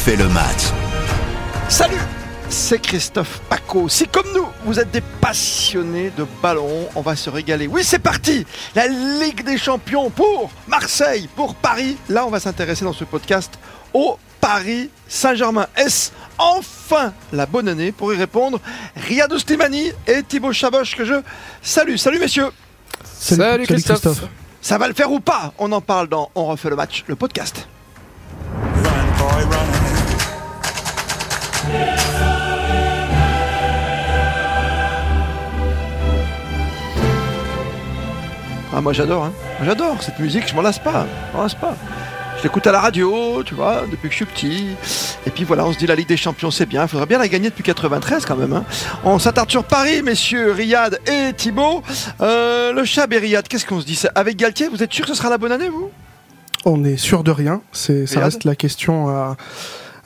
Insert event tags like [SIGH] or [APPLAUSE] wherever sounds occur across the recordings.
refait le match. Salut c'est Christophe Paco. Si comme nous, vous êtes des passionnés de ballon, on va se régaler. Oui, c'est parti La Ligue des Champions pour Marseille, pour Paris. Là, on va s'intéresser dans ce podcast au Paris Saint-Germain. Est-ce enfin la bonne année Pour y répondre, Riyad Ouslimani et Thibaut Chaboche que je salue. Salut messieurs Salut, Christophe. Ça va le faire ou pas? On en parle dans On refait le match, le podcast. Ah, moi j'adore, hein. J'adore cette musique, je m'en lasse pas. Je m'en lasse pas. Je l'écoute à la radio, tu vois, depuis que je suis petit. Et puis voilà, on se dit la Ligue des Champions, c'est bien. Il faudrait bien la gagner depuis 93 quand même. Hein. On s'attarde sur Paris, messieurs Riyad et Thibaut. Euh, le Chab et Riyad, qu'est-ce qu'on se dit? Avec Galtier, vous êtes sûr que ce sera la bonne année, vous? On est sûr de rien. C'est, ça reste la question à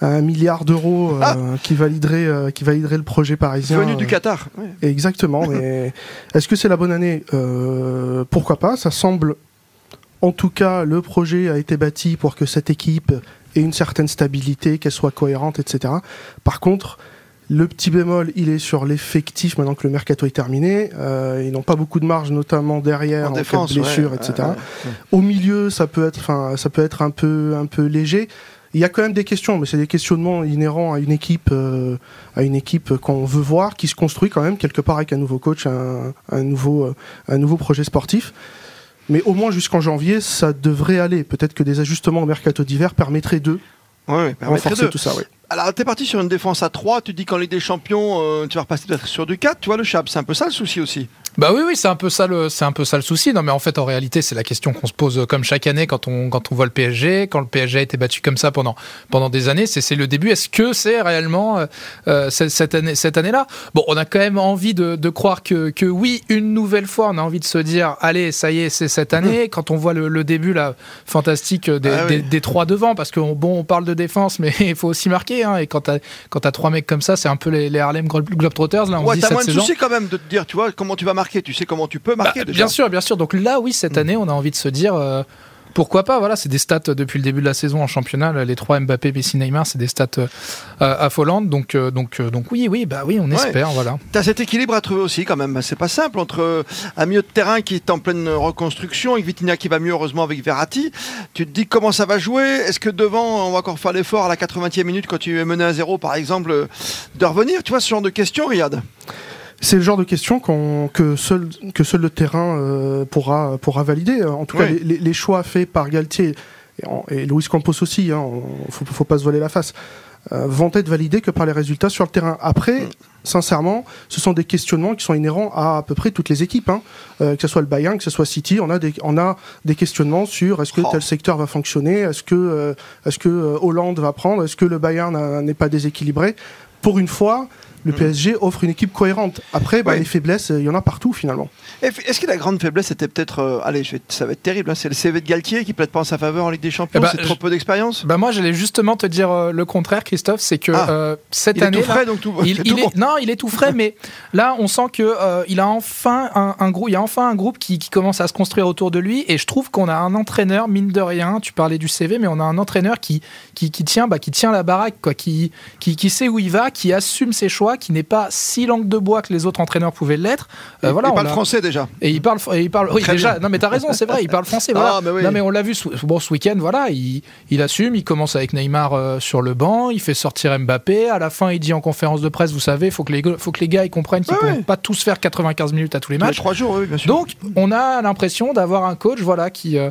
un milliard d'euros euh, ah. qui validerait euh, qui validerait le projet parisien. Venu du Qatar. Exactement. mais [LAUGHS] est-ce que c'est la bonne année? Euh, Pourquoi pas? Ça semble, en tout cas, le projet a été bâti pour que cette équipe ait une certaine stabilité, qu'elle soit cohérente, etc. Par contre. Le petit bémol, il est sur l'effectif maintenant que le mercato est terminé. ils n'ont pas beaucoup de marge, notamment derrière, en, défense, cas de blessure, etc. Au milieu, ça peut être, enfin, ça peut être un peu, un peu léger. Il y a quand même des questions, mais c'est des questionnements inhérents à une équipe, euh, à une équipe qu'on veut voir, qui se construit quand même quelque part avec un nouveau coach, un, nouveau, euh, un nouveau projet sportif. Mais au moins jusqu'en janvier, ça devrait aller. Peut-être que des ajustements au mercato d'hiver permettraient d'eux ouais, renforcer tout ça. Alors, tu es parti sur une défense à 3, tu dis qu'en Ligue des Champions, euh, tu vas repasser peut-être sur du 4, tu vois le Chab, c'est un peu ça le souci aussi. Bah oui, oui, c'est un peu ça le, c'est un peu ça le souci. Non, mais en fait, en réalité, c'est la question qu'on se pose euh, comme chaque année quand on, quand on voit le PSG, quand le PSG a été battu comme ça pendant, pendant des années. C'est, c'est le début. Est-ce que c'est réellement euh, cette année, cette année-là? Bon, on a quand même envie de, de croire que, que oui, une nouvelle fois, on a envie de se dire, allez, ça y est, c'est cette [LAUGHS] année. Quand on voit le, le début là, fantastique des, ah des, des, trois devant, parce que bon, on parle de défense, [LAUGHS] mais il faut aussi marquer. Hein, et quand t'as, quand t'as trois mecs comme ça, c'est un peu les, les Harlem Globetrotters. Là, on ouais, dit t'as moins de soucis quand même de te dire, tu vois, comment tu vas marquer, tu sais comment tu bah, bien sûr, bien sûr. Donc là, oui, cette mm. année, on a envie de se dire. Euh, pourquoi pas Voilà, c'est des stats depuis le début de la saison en championnat. Les trois Mbappé, Messi, Neymar, c'est des stats euh, affolantes. Donc, euh, donc, donc oui, oui, bah oui, on espère. Voilà. T'as cet équilibre à trouver aussi quand même. C'est pas simple entre un milieu de terrain qui est en pleine reconstruction, et Vitinha qui va mieux heureusement avec Verratti. Tu te dis comment ça va jouer? Est-ce que devant on va encore faire l'effort à la 80e minute quand tu es mené à zéro par exemple de revenir? Tu vois ce genre de questions, Riyad c'est le genre de question que, seul, que seul le terrain euh, pourra, pourra valider. En tout cas, les, choix faits par Galtier et, et Luis Campos aussi, il hein, ne faut, pas se voiler la face, euh, vont être validés que par les résultats sur le terrain. Après, mm. sincèrement, ce sont des questionnements qui sont inhérents à à peu près toutes les équipes, hein. euh, que ce soit le Bayern, que ce soit City, on a des, on a des questionnements sur est-ce que oh. tel secteur va fonctionner, est-ce que, est-ce que Hollande va prendre, est-ce que le Bayern n'est pas déséquilibré. Pour une fois, le mm. PSG offre une équipe cohérente. Après, bah, les faiblesses, il y en a partout finalement. Est-ce que la grande faiblesse était peut-être, euh, allez, ça va être terrible, hein, c'est le CV de Galtier qui plaide pas en sa faveur en Ligue des Champions, ben, c'est trop peu d'expérience? Bah Moi, j'allais justement te dire euh, le contraire, Christophe, c'est que ah. euh, cette il année. Est tout frais, donc tout, il, [LAUGHS] est, non, il est tout frais, mais là, on sent que il a enfin un, groupe, il y a enfin un groupe qui, commence à se construire autour de lui, et je trouve qu'on a un entraîneur mine de rien. Tu parlais du CV, mais on a un entraîneur qui qui, tient, bah, qui tient la baraque, quoi, qui, qui, qui sait où il va, qui assume ses choix, qui n'est pas si langue de bois que les autres entraîneurs pouvaient l'être. Euh, voilà, il parle français déjà. Et il parle, et il parle. Oui, déjà. Non, mais t'as raison, c'est vrai. Il parle français. [LAUGHS] Voilà. Ah, mais Non, mais on l'a vu. Bon, ce week-end, voilà, il, il, assume. Il commence avec Neymar euh, sur le banc. Il fait sortir Mbappé. À la fin, il dit en conférence de presse, vous savez, faut que les, faut que les gars ils comprennent qu'ils ne peuvent pas tous faire 95 minutes à tous les matchs. Trois jours, oui, bien sûr. Donc, on a l'impression d'avoir un coach, voilà, qui. Euh,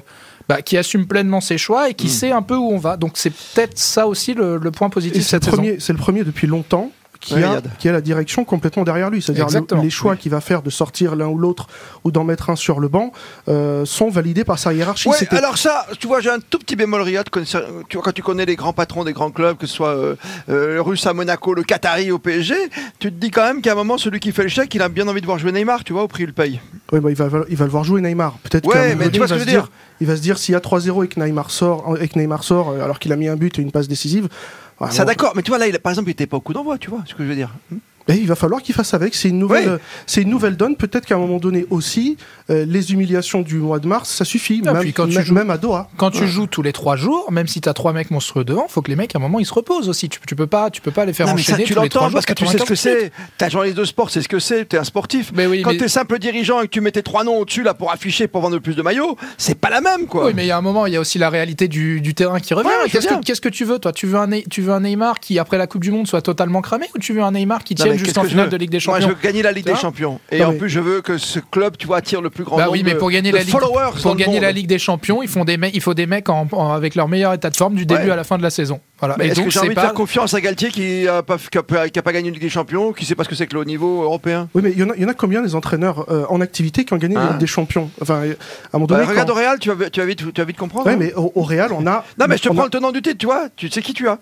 bah, qui assume pleinement ses choix et qui mm. sait un peu où on va. Donc c'est peut-être ça aussi le, point positif C'est le premier depuis longtemps qui, a, qui, a, la direction complètement derrière lui. C'est-à-dire les choix qu'il va faire de sortir l'un ou l'autre ou d'en mettre un sur le banc euh, sont validés par sa hiérarchie. alors ça, tu vois, j'ai un tout petit bémol Riyad. Tu vois, quand tu connais les grands patrons des grands clubs, que ce soit euh, euh, le Russe à Monaco, le Qatari au PSG, tu te dis quand même qu'à un moment, celui qui fait le chèque, il a bien envie de voir jouer Neymar, tu vois, au prix le paye. Oui, bah, il, va, il va le voir jouer Neymar. Peut-être ouais, mais tu vois ce que je veux dire. Il va se dire s'il y a 3-0 et que Neymar sort, et que Neymar sort alors qu'il a mis un but et une passe décisive, ça d'accord, mais tu vois là, par exemple, il était pas au coup d'envoi, tu vois ce que je veux dire. Hmm? Et il va falloir qu'il fasse avec. C'est une nouvelle, Oui. c'est une nouvelle donne. Peut-être qu'à un moment donné aussi, euh, les humiliations du mois de mars, ça suffit. Ah, même, quand tu joues- même à Doha. Quand tu joues tous les trois jours, même si tu as trois mecs monstrueux devant, faut que les mecs à un moment ils se reposent aussi. Tu, tu peux pas, tu peux pas les faire Non, mais ça, enchaîner tu tous les trois l'entends jours. parce que tu sais ce que 95 minutes. c'est. Un journaliste de sport, c'est ce que c'est. T'es un sportif. Mais oui, Quand mais- t'es simple dirigeant et que tu mets tes trois noms au-dessus là pour afficher, pour vendre plus de maillots, c'est pas la même quoi. Oui, mais il y a un moment, il y a aussi la réalité du, du terrain qui revient. Ouais, Qu'est-ce que, qu'est-ce que tu veux, toi? Tu veux, un, Ney- tu veux un Neymar qui, après la Coupe du Monde, soit totalement cramé ou tu veux un Neymar qui tienne juste en finale veux de Ligue des Moi, Champions je veux gagner la Ligue des Champions. Et Non, en plus, je veux que ce club, tu vois, attire le plus grand Bah nombre oui, mais de- pour gagner de la Ligue, followers pour gagner la. Ligue des Champions, ils font des mecs, il faut des mecs en- en- avec leur meilleur état de forme du début Ouais. à la fin de la saison. Voilà. Mais Et est-ce que donc j'ai c'est envie de pas. faire confiance à Galtier qui a pas, qui a pas- qui a pas gagné une Ligue des Champions, qui sait pas ce que c'est que le haut niveau européen? Oui, mais il y, en a- il y en a combien des entraîneurs euh, en activité qui ont gagné Ah. la Ligue des champions? Enfin, à un moment Bah, donné. Regarde quand- au Real, tu vas, tu vas vite, tu vas vite comprendre. Ouais, hein. mais au, au Real, on a. Non, mais je te a- prends le tenant du titre, tu vois. Tu sais qui tu as.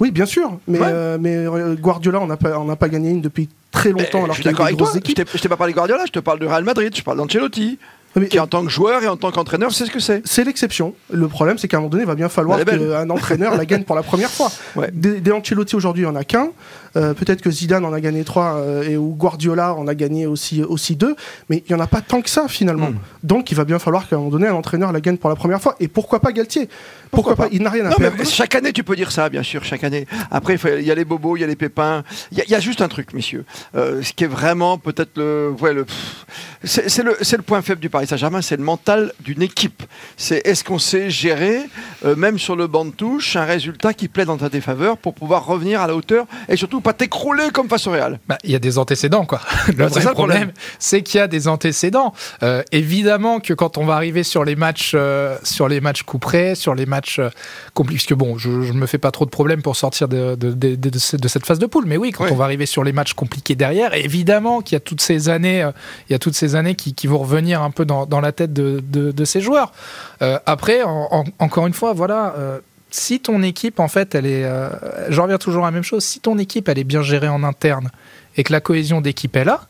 Oui, bien sûr. Mais, Ouais. euh, mais euh, Guardiola, on n'a pas, on n'a pas gagné une depuis très longtemps. Alors je suis qu'il y a eu d'accord avec toi. équipes. je t'ai pas parlé de Guardiola, je te parle de Real Madrid, je parle d'Ancelotti, Mais, qui en tant que joueur et en tant qu'entraîneur, c'est ce que c'est. C'est l'exception. Le problème, c'est qu'à un moment donné, il va bien falloir qu'un entraîneur la gagne pour la première fois. [LAUGHS] Ouais. Des, des Ancelotti aujourd'hui, il n'y en a qu'un. Euh, Peut-être que Zidane en a gagné trois euh, et ou Guardiola en a gagné aussi, aussi deux. Mais il n'y en a pas tant que ça finalement. Mm. Donc il va bien falloir qu'à un moment donné, un entraîneur la gagne pour la première fois. Et pourquoi pas Galtier? Pourquoi Pourquoi, pas, pas? Il n'a rien à Non, mais perdre. chaque année, tu peux dire ça, bien sûr, chaque année. Après, il y a les bobos, il y a les pépins. Il y, a- il y a juste un truc, messieurs. Euh, ce qui est vraiment peut-être le. Ouais, le pff, c'est le, point faible du Paris Saint-Germain, c'est le mental d'une équipe. C'est est-ce qu'on sait gérer, euh, même sur le banc de touche, un résultat qui plaît dans ta défaveur pour pouvoir revenir à la hauteur et surtout pas t'écrouler comme face au Real? Bah, il y a des antécédents, quoi. [LAUGHS] Le Bah, c'est vrai ça problème. c'est qu'il y a des antécédents. Euh, évidemment que quand on va arriver sur les matchs, euh, sur les matchs coup près, sur les matchs euh, compliqués, puisque bon, je, je me fais pas trop de problèmes pour sortir de, de, de- de- de ce- de cette phase de poule, mais oui, quand on va arriver sur les matchs compliqués derrière, évidemment qu'il y a toutes ces années, il y a toutes ces années qui, qui vont revenir un peu dans, dans la tête de, de, de ces joueurs. Euh, après, en- en- encore une fois, voilà. euh, si ton équipe, en fait, elle est. euh, J'en reviens toujours à la même chose. Si ton équipe, elle est bien gérée en interne et que la cohésion d'équipe est là,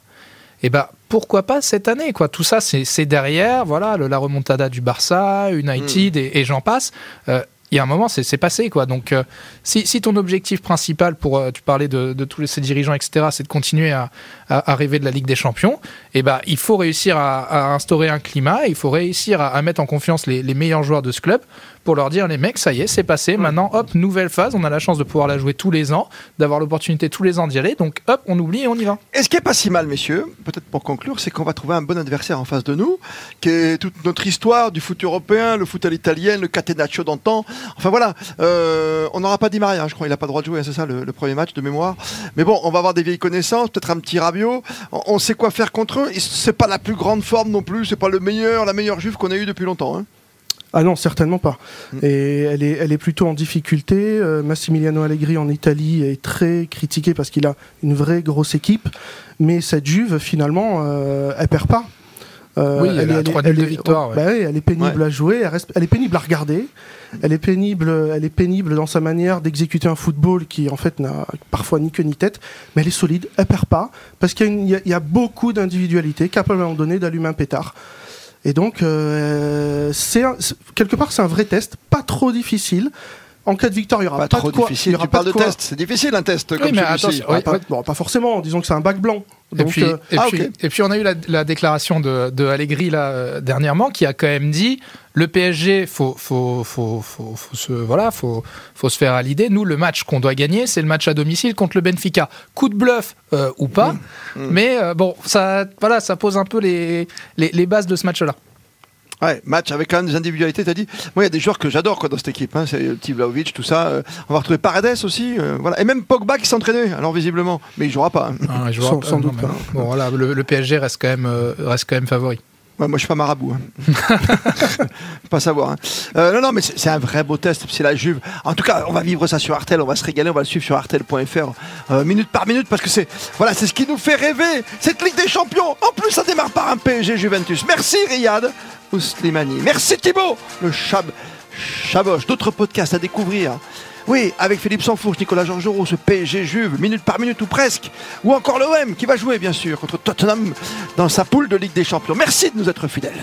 et ben pourquoi pas cette année quoi? Tout ça, c'est derrière, voilà, le- la remontada du Barça, United et, et j'en passe. Euh, il y a un moment, c'est passé, quoi. Donc, euh, si, ton objectif principal, pour euh, tu parlais de, tous ces dirigeants, etc., c'est de continuer à, à, rêver de la Ligue des Champions, et ben, il faut réussir à, instaurer un climat, il faut réussir à, mettre en confiance les meilleurs joueurs de ce club pour leur dire, les mecs, ça y est, c'est passé. Maintenant, hop, nouvelle phase. On a la chance de pouvoir la jouer tous les ans, d'avoir l'opportunité tous les ans d'y aller. Donc, hop, on oublie et on y va. Et ce qui est pas si mal, messieurs, peut-être pour conclure, c'est qu'on va trouver un bon adversaire en face de nous, qui est toute notre histoire du foot européen, le foot à l'italienne, le catenaccio d'antan. Enfin voilà, euh, on n'aura pas dit Maria, je crois, il n'a pas le droit de jouer, hein, c'est ça le, le premier match de mémoire. Mais bon, on va avoir des vieilles connaissances, peut-être un petit Rabiot. On, on sait quoi faire contre eux. C'est pas la plus grande forme non plus, c'est pas le meilleur, la meilleure juve qu'on a eue depuis longtemps. hein. Ah non, certainement pas. Mm. Et elle est, elle est plutôt en difficulté. Euh, Massimiliano Allegri en Italie est très critiqué parce qu'il a une vraie grosse équipe. Mais cette Juve, finalement, euh, elle perd pas. Euh, Oui, elle a trois nuls de est- victoire, ouais. bah oui, elle est pénible à jouer, elle, reste- elle est pénible à regarder, elle est pénible, elle est pénible dans sa manière d'exécuter un football qui en fait n'a parfois ni queue ni tête, mais elle est solide, elle perd pas parce qu'il y y a- il y a beaucoup d'individualité capable à un moment donné d'allumer un pétard. Et donc, euh, c'est quelque part, c'est un vrai test, pas trop difficile. En cas de victoire, il y aura Pas pas, trop de quoi. il difficile, y aura tu pas parles de test, c'est difficile un test comme celui-ci. Ah, Ouais, pas, ouais. bon, pas forcément, disons que c'est un bac blanc. Et puis, euh, et, ah, puis, et puis on a eu la, la déclaration de, de Allegri là, euh, dernièrement qui a quand même dit le PSG faut faut faut faut, faut se voilà faut faut se faire à l'idée. Nous le match qu'on doit gagner c'est le match à domicile contre le Benfica. Coup de bluff euh, ou pas. Mm. mais bon ça voilà ça pose un peu les les, les bases de ce match là Ouais, match avec quand même des individualités, t'as dit. Moi, il y a des joueurs que j'adore quoi, dans cette équipe. Hein. C'est Tim Vlahovic, tout ça. Euh, on va retrouver Paredes aussi. euh, voilà. Et même Pogba qui s'entraînait, alors visiblement. Mais il jouera pas. hein. Ah, je Sans- vois sans doute pas. non. bon voilà le, le PSG reste quand même euh, reste quand même favori Ouais, moi, je suis pas marabout. Hein. [LAUGHS] pas savoir. hein. Euh, non, non, mais c'est c'est un vrai beau test. C'est la Juve. En tout cas, on va vivre ça sur Artel. On va se régaler. On va le suivre sur artel.fr euh, minute par minute parce que c'est voilà, c'est ce qui nous fait rêver. Cette Ligue des Champions. En plus, ça démarre par un PSG Juventus. Merci Riyad Ouslimani. Merci Thibaut. Le Chab. D'autres podcasts à découvrir. Oui, avec Philippe Sansfourche, Nicolas Georgerot, ce PSG Juve, minute par minute ou presque. Ou encore l'OM qui va jouer, bien sûr, contre Tottenham dans sa poule de Ligue des Champions. Merci de nous être fidèles.